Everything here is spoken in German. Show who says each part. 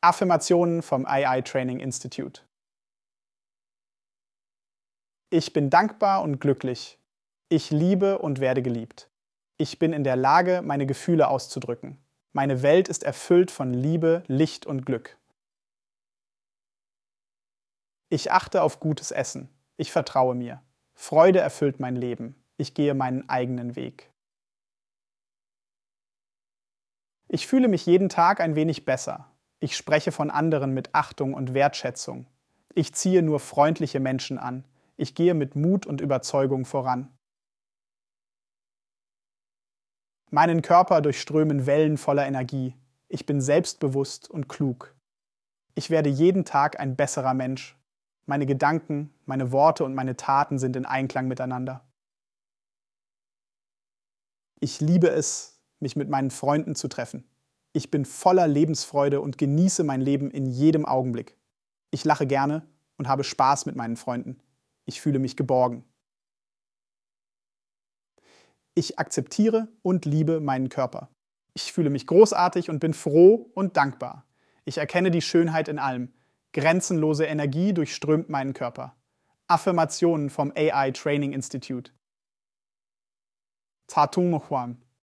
Speaker 1: Affirmationen vom AI Training Institute. Ich bin dankbar und glücklich. Ich liebe und werde geliebt. Ich bin in der Lage, meine Gefühle auszudrücken. Meine Welt ist erfüllt von Liebe, Licht und Glück. Ich achte auf gutes Essen. Ich vertraue mir. Freude erfüllt mein Leben. Ich gehe meinen eigenen Weg. Ich fühle mich jeden Tag ein wenig besser. Ich spreche von anderen mit Achtung und Wertschätzung. Ich ziehe nur freundliche Menschen an. Ich gehe mit Mut und Überzeugung voran. Meinen Körper durchströmen Wellen voller Energie. Ich bin selbstbewusst und klug. Ich werde jeden Tag ein besserer Mensch. Meine Gedanken, meine Worte und meine Taten sind in Einklang miteinander. Ich liebe es, mich mit meinen Freunden zu treffen. Ich bin voller Lebensfreude und genieße mein Leben in jedem Augenblick. Ich lache gerne und habe Spaß mit meinen Freunden. Ich fühle mich geborgen. Ich akzeptiere und liebe meinen Körper. Ich fühle mich großartig und bin froh und dankbar. Ich erkenne die Schönheit in allem. Grenzenlose Energie durchströmt meinen Körper. Affirmationen vom AI Training Institute. Tatung Huang